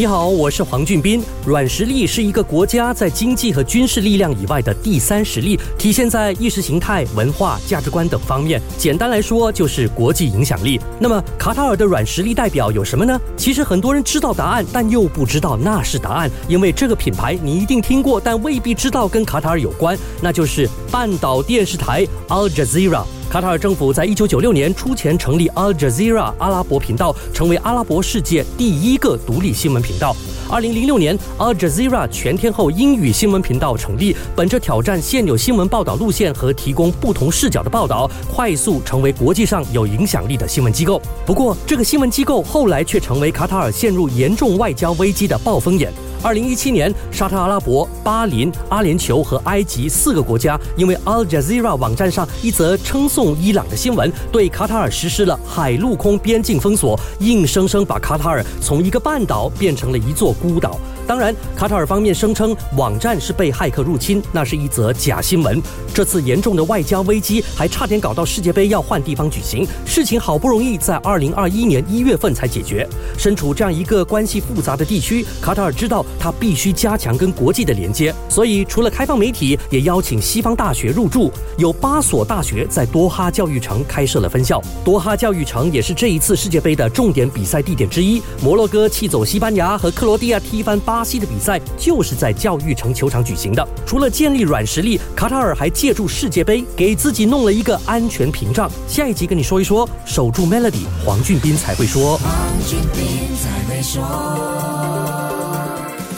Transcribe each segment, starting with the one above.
你好，我是黄俊斌。软实力是一个国家在经济和军事力量以外的第三实力，体现在意识形态、文化、价值观等方面。简单来说，就是国际影响力。那么，卡塔尔的软实力代表有什么呢？其实很多人知道答案，但又不知道那是答案，因为这个品牌你一定听过，但未必知道跟卡塔尔有关，那就是半岛电视台 Al Jazeera。卡塔尔政府在一九九六年出钱成立 Al Jazeera 阿拉伯频道，成为阿拉伯世界第一个独立新闻频道。二零零六年，Al Jazeera 全天候英语新闻频道成立，本着挑战现有新闻报道路线和提供不同视角的报道，快速成为国际上有影响力的新闻机构。不过，这个新闻机构后来却成为卡塔尔陷入严重外交危机的暴风眼。二零一七年，沙特阿拉伯、巴林、阿联酋和埃及四个国家因为 Al Jazeera 网站上一则称颂伊朗的新闻，对卡塔尔实施了海陆空边境封锁，硬生生把卡塔尔从一个半岛变成了一座孤岛。当然，卡塔尔方面声称网站是被骇客入侵，那是一则假新闻。这次严重的外交危机还差点搞到世界杯要换地方举行，事情好不容易在二零二一年一月份才解决。身处这样一个关系复杂的地区，卡塔尔知道他必须加强跟国际的连接，所以除了开放媒体，也邀请西方大学入驻，有八所大学在多哈教育城开设了分校。多哈教育城也是这一次世界杯的重点比赛地点之一。摩洛哥气走西班牙和克罗地亚踢翻巴。巴西的比赛就是在教育城球场举行的。除了建立软实力，卡塔尔还借助世界杯给自己弄了一个安全屏障。下一集跟你说一说，守住 Melody，黄俊斌才会说。黄俊斌才会说。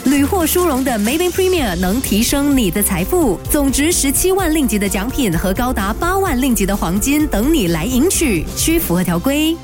屡获殊荣的 Maven Premier 能提升你的财富，总值十七万令吉的奖品和高达八万令吉的黄金等你来赢取，需符合条规。